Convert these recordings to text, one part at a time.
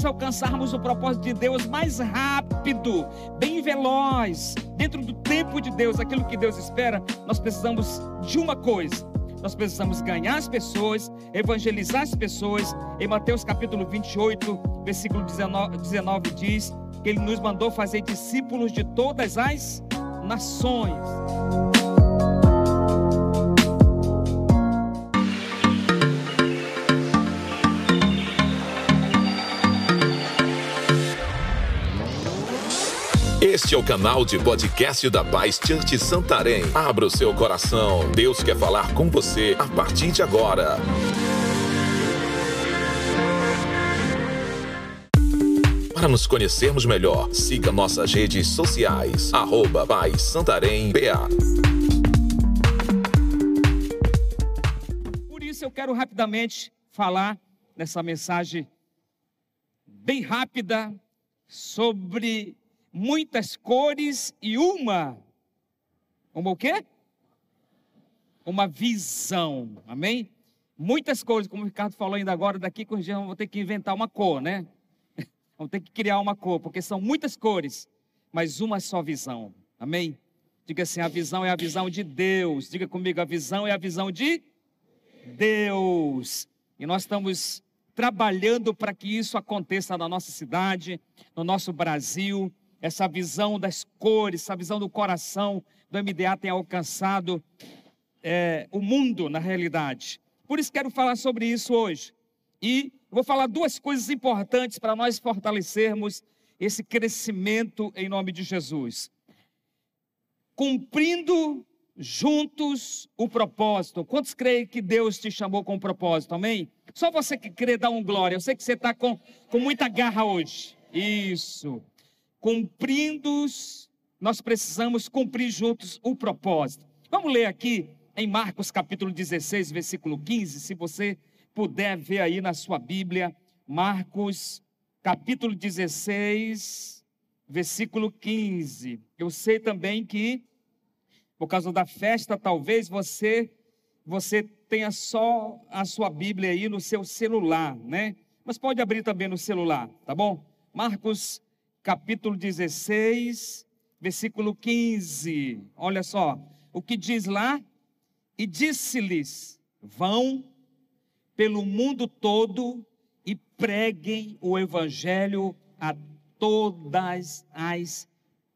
Nós alcançarmos o propósito de Deus mais rápido, bem veloz, dentro do tempo de Deus, aquilo que Deus espera, nós precisamos de uma coisa. Nós precisamos ganhar as pessoas, evangelizar as pessoas. Em Mateus capítulo 28, versículo 19, 19 diz que ele nos mandou fazer discípulos de todas as nações. Este é o canal de podcast da Paz Church Santarém. Abra o seu coração. Deus quer falar com você a partir de agora. Para nos conhecermos melhor, siga nossas redes sociais. Arroba Paz Santarém BA. Por isso eu quero rapidamente falar nessa mensagem bem rápida sobre muitas cores e uma. Uma o quê? Uma visão. Amém? Muitas cores, como o Ricardo falou ainda agora, daqui com dias vamos ter que inventar uma cor, né? Vamos ter que criar uma cor, porque são muitas cores, mas uma só visão. Amém? Diga assim: a visão é a visão de Deus. Diga comigo: a visão é a visão de Deus. E nós estamos trabalhando para que isso aconteça na nossa cidade, no nosso Brasil, essa visão das cores, essa visão do coração do MDA tem alcançado é, o mundo na realidade. Por isso quero falar sobre isso hoje. E vou falar duas coisas importantes para nós fortalecermos esse crescimento em nome de Jesus. Cumprindo juntos o propósito. Quantos creem que Deus te chamou com um propósito? Amém? Só você que crê, dá um glória. Eu sei que você está com, com muita garra hoje. Isso cumprindo, nós precisamos cumprir juntos o propósito. Vamos ler aqui em Marcos capítulo 16, versículo 15, se você puder ver aí na sua Bíblia, Marcos capítulo 16, versículo 15. Eu sei também que por causa da festa, talvez você você tenha só a sua Bíblia aí no seu celular, né? Mas pode abrir também no celular, tá bom? Marcos capítulo 16, versículo 15. Olha só, o que diz lá? E disse-lhes: Vão pelo mundo todo e preguem o evangelho a todas as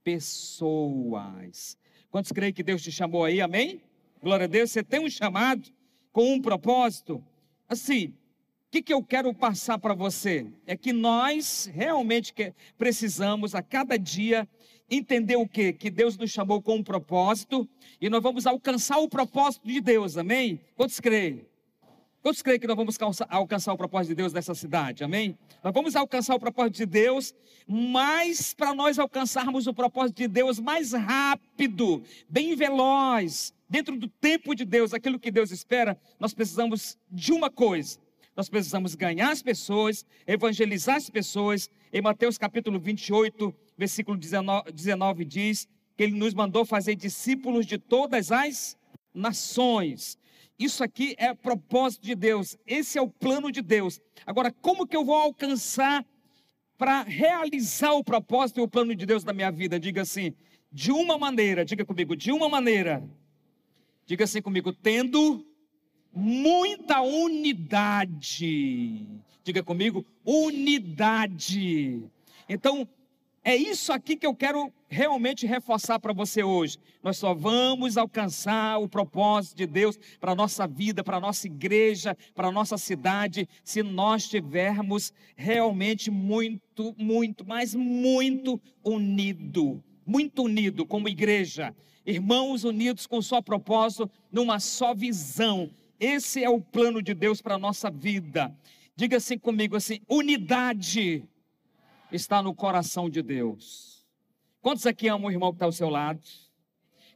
pessoas. Quantos creem que Deus te chamou aí? Amém? Glória a Deus. Você tem um chamado com um propósito. Assim, que, que eu quero passar para você? É que nós realmente precisamos a cada dia entender o que? Que Deus nos chamou com um propósito e nós vamos alcançar o propósito de Deus, amém? Quantos creem? Quantos creem que nós vamos alcançar o propósito de Deus nessa cidade, amém? Nós vamos alcançar o propósito de Deus, mas para nós alcançarmos o propósito de Deus mais rápido, bem veloz, dentro do tempo de Deus, aquilo que Deus espera, nós precisamos de uma coisa nós precisamos ganhar as pessoas, evangelizar as pessoas. Em Mateus capítulo 28, versículo 19, 19 diz que ele nos mandou fazer discípulos de todas as nações. Isso aqui é propósito de Deus, esse é o plano de Deus. Agora, como que eu vou alcançar para realizar o propósito e o plano de Deus na minha vida? Diga assim, de uma maneira, diga comigo, de uma maneira. Diga assim comigo, tendo muita unidade. Diga comigo, unidade. Então, é isso aqui que eu quero realmente reforçar para você hoje. Nós só vamos alcançar o propósito de Deus para a nossa vida, para a nossa igreja, para a nossa cidade, se nós estivermos realmente muito, muito, mas muito unido, muito unido como igreja, irmãos unidos com só propósito, numa só visão esse é o plano de Deus para a nossa vida. Diga assim comigo assim: unidade está no coração de Deus. Quantos aqui amam o irmão que está ao seu lado?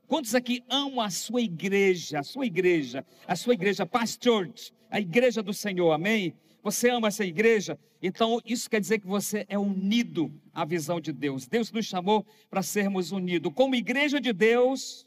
Quantos aqui amam a sua igreja, a sua igreja, a sua igreja, pastor, a igreja do Senhor, amém? Você ama essa igreja? Então isso quer dizer que você é unido à visão de Deus. Deus nos chamou para sermos unidos. Como igreja de Deus,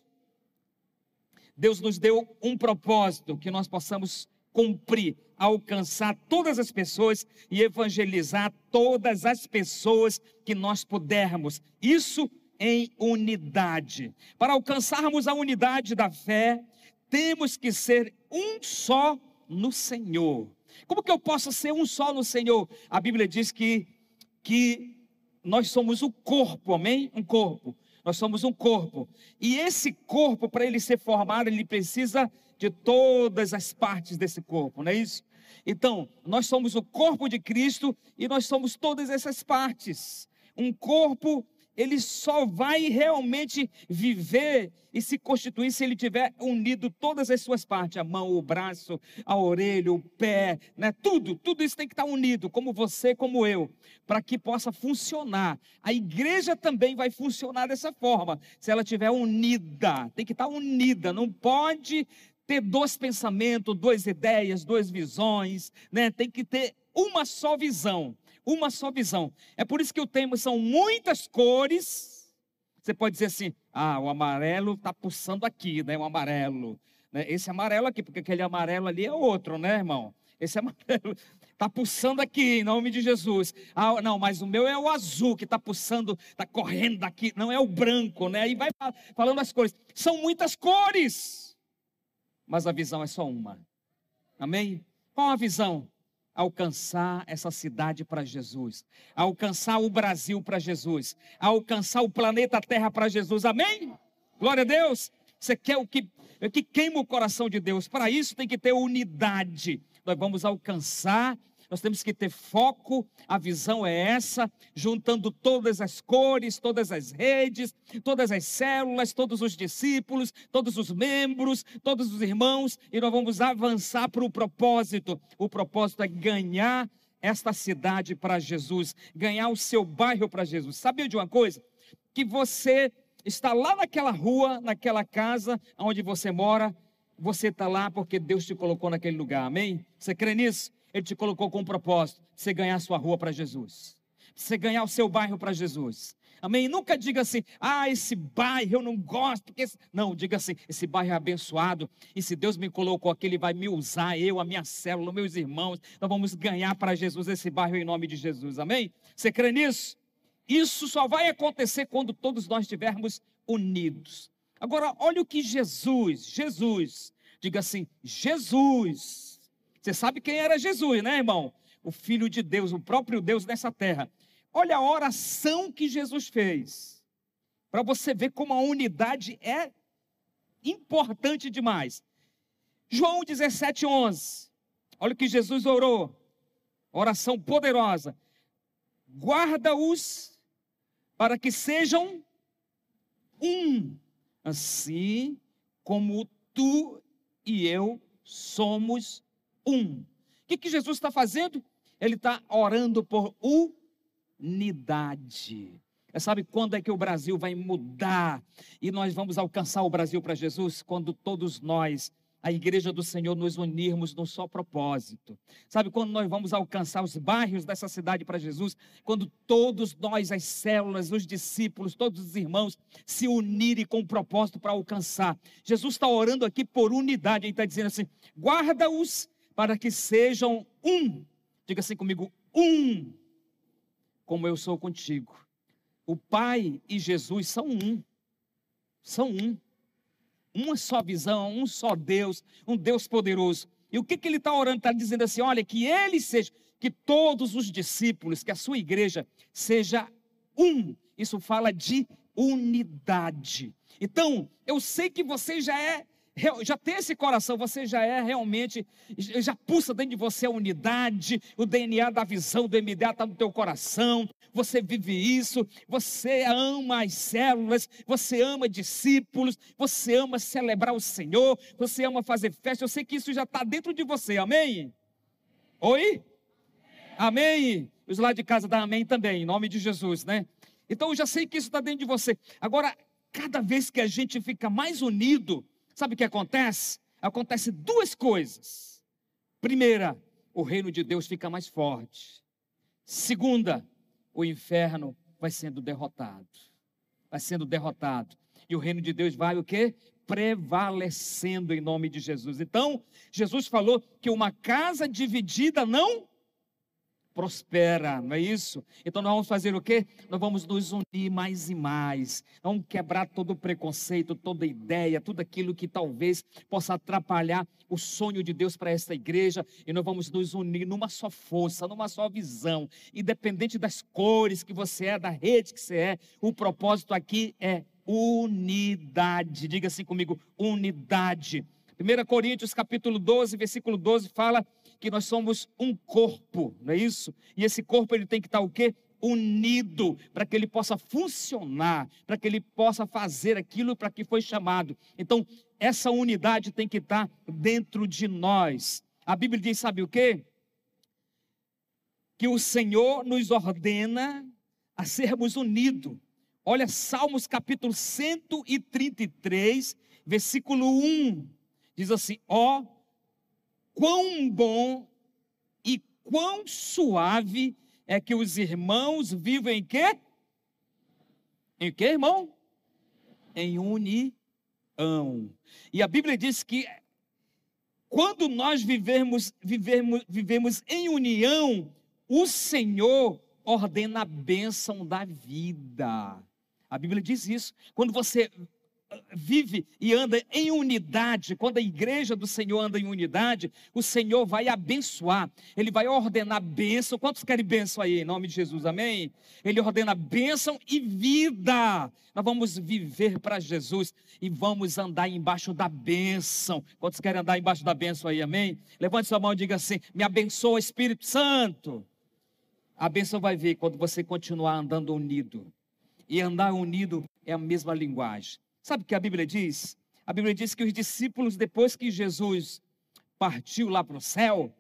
Deus nos deu um propósito, que nós possamos cumprir, alcançar todas as pessoas e evangelizar todas as pessoas que nós pudermos. Isso em unidade. Para alcançarmos a unidade da fé, temos que ser um só no Senhor. Como que eu posso ser um só no Senhor? A Bíblia diz que, que nós somos o corpo, amém? Um corpo. Nós somos um corpo. E esse corpo, para ele ser formado, ele precisa de todas as partes desse corpo, não é isso? Então, nós somos o corpo de Cristo e nós somos todas essas partes. Um corpo ele só vai realmente viver e se constituir se ele tiver unido todas as suas partes, a mão, o braço, a orelha, o pé, né? Tudo, tudo isso tem que estar unido, como você, como eu, para que possa funcionar. A igreja também vai funcionar dessa forma, se ela estiver unida, tem que estar unida, não pode ter dois pensamentos, duas ideias, duas visões, né? Tem que ter uma só visão uma só visão. É por isso que o tema são muitas cores. Você pode dizer assim: ah, o amarelo está pulsando aqui, né? O amarelo. Né? Esse amarelo aqui, porque aquele amarelo ali é outro, né, irmão? Esse amarelo está pulsando aqui, em nome de Jesus. Ah, não, mas o meu é o azul que está pulsando, está correndo daqui. Não é o branco, né? E vai falando as cores. São muitas cores, mas a visão é só uma. Amém? Qual a visão? Alcançar essa cidade para Jesus, alcançar o Brasil para Jesus, alcançar o planeta Terra para Jesus. Amém? Glória a Deus. Você quer o que, o que queima o coração de Deus? Para isso tem que ter unidade. Nós vamos alcançar nós temos que ter foco, a visão é essa, juntando todas as cores, todas as redes, todas as células, todos os discípulos, todos os membros, todos os irmãos, e nós vamos avançar para o propósito. O propósito é ganhar esta cidade para Jesus, ganhar o seu bairro para Jesus. Sabia de uma coisa? Que você está lá naquela rua, naquela casa onde você mora, você está lá porque Deus te colocou naquele lugar, amém? Você crê nisso? Ele te colocou com um propósito: você ganhar a sua rua para Jesus, você ganhar o seu bairro para Jesus. Amém? Nunca diga assim, ah, esse bairro eu não gosto. Porque Não, diga assim, esse bairro é abençoado. E se Deus me colocou aqui, Ele vai me usar, eu, a minha célula, meus irmãos. Nós vamos ganhar para Jesus esse bairro em nome de Jesus. Amém? Você crê nisso? Isso só vai acontecer quando todos nós estivermos unidos. Agora, olha o que Jesus, Jesus, diga assim, Jesus você sabe quem era Jesus, né, irmão? O Filho de Deus, o próprio Deus nessa terra. Olha a oração que Jesus fez. Para você ver como a unidade é importante demais. João 17, 11. Olha o que Jesus orou. Oração poderosa. Guarda-os para que sejam um, assim como tu e eu somos um. O que, que Jesus está fazendo? Ele está orando por unidade. É, sabe quando é que o Brasil vai mudar e nós vamos alcançar o Brasil para Jesus? Quando todos nós, a igreja do Senhor, nos unirmos num só propósito. Sabe quando nós vamos alcançar os bairros dessa cidade para Jesus? Quando todos nós, as células, os discípulos, todos os irmãos se unirem com o propósito para alcançar. Jesus está orando aqui por unidade, ele está dizendo assim: guarda-os para que sejam um. Diga assim comigo: um, como eu sou contigo. O Pai e Jesus são um. São um. Uma só visão, um só Deus, um Deus poderoso. E o que, que ele está orando? Está dizendo assim: olha, que ele seja, que todos os discípulos, que a sua igreja seja um. Isso fala de unidade. Então, eu sei que você já é já tem esse coração, você já é realmente, já pulsa dentro de você a unidade, o DNA da visão do MDA está no teu coração, você vive isso, você ama as células, você ama discípulos, você ama celebrar o Senhor, você ama fazer festa, eu sei que isso já está dentro de você, amém? Oi? Amém? Os lá de casa dá amém também, em nome de Jesus, né? Então eu já sei que isso está dentro de você. Agora, cada vez que a gente fica mais unido, Sabe o que acontece? Acontece duas coisas. Primeira, o reino de Deus fica mais forte. Segunda, o inferno vai sendo derrotado. Vai sendo derrotado. E o reino de Deus vai o quê? prevalecendo em nome de Jesus. Então, Jesus falou que uma casa dividida não prospera, não é isso? Então nós vamos fazer o quê? Nós vamos nos unir mais e mais. Vamos quebrar todo o preconceito, toda ideia, tudo aquilo que talvez possa atrapalhar o sonho de Deus para esta igreja, e nós vamos nos unir numa só força, numa só visão, independente das cores que você é, da rede que você é, o propósito aqui é unidade. Diga assim comigo, unidade. 1 Coríntios capítulo 12, versículo 12 fala que nós somos um corpo, não é isso? E esse corpo ele tem que estar o quê? Unido, para que ele possa funcionar, para que ele possa fazer aquilo para que foi chamado. Então, essa unidade tem que estar dentro de nós. A Bíblia diz, sabe o quê? Que o Senhor nos ordena a sermos unidos. Olha, Salmos capítulo 133, versículo 1. Diz assim: Ó, oh, quão bom e quão suave é que os irmãos vivem em quê? Em quê, irmão? Em união. E a Bíblia diz que quando nós vivemos, vivemos, vivemos em união, o Senhor ordena a bênção da vida. A Bíblia diz isso. Quando você vive e anda em unidade, quando a igreja do Senhor anda em unidade, o Senhor vai abençoar, Ele vai ordenar bênção. Quantos querem bênção aí, em nome de Jesus, amém? Ele ordena bênção e vida. Nós vamos viver para Jesus e vamos andar embaixo da bênção. Quantos querem andar embaixo da bênção aí, amém? Levante sua mão e diga assim: Me abençoa, Espírito Santo. A bênção vai vir quando você continuar andando unido. E andar unido é a mesma linguagem. Sabe o que a Bíblia diz? A Bíblia diz que os discípulos, depois que Jesus partiu lá para o céu,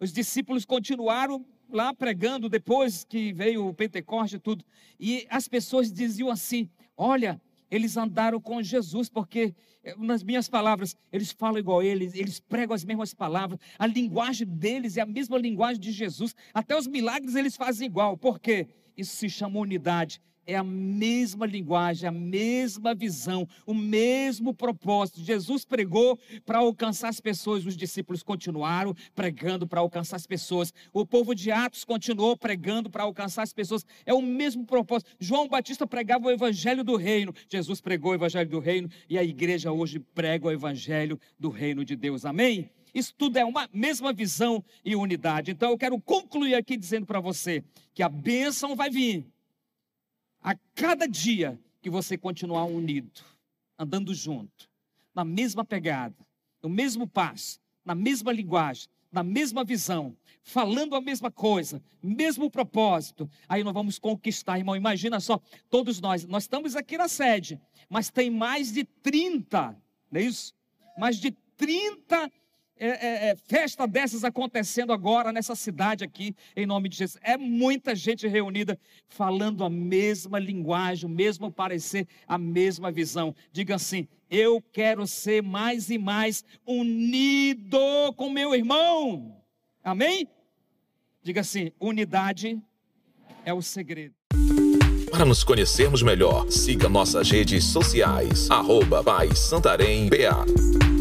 os discípulos continuaram lá pregando depois que veio o Pentecoste e tudo. E as pessoas diziam assim: Olha, eles andaram com Jesus, porque, eh, nas minhas palavras, eles falam igual eles, eles pregam as mesmas palavras, a linguagem deles é a mesma linguagem de Jesus, até os milagres eles fazem igual, por quê? Isso se chama unidade é a mesma linguagem, a mesma visão, o mesmo propósito. Jesus pregou para alcançar as pessoas, os discípulos continuaram pregando para alcançar as pessoas. O povo de Atos continuou pregando para alcançar as pessoas. É o mesmo propósito. João Batista pregava o evangelho do reino, Jesus pregou o evangelho do reino e a igreja hoje prega o evangelho do reino de Deus. Amém? Isso tudo é uma mesma visão e unidade. Então eu quero concluir aqui dizendo para você que a bênção vai vir a cada dia que você continuar unido, andando junto, na mesma pegada, no mesmo passo, na mesma linguagem, na mesma visão, falando a mesma coisa, mesmo propósito, aí nós vamos conquistar, irmão. Imagina só, todos nós, nós estamos aqui na sede, mas tem mais de 30, não é isso? Mais de 30 é, é, é, festa dessas acontecendo agora nessa cidade aqui, em nome de Jesus. É muita gente reunida falando a mesma linguagem, o mesmo parecer, a mesma visão. Diga assim: eu quero ser mais e mais unido com meu irmão. Amém? Diga assim: unidade é o segredo. Para nos conhecermos melhor, siga nossas redes sociais, arroba Santarém BA.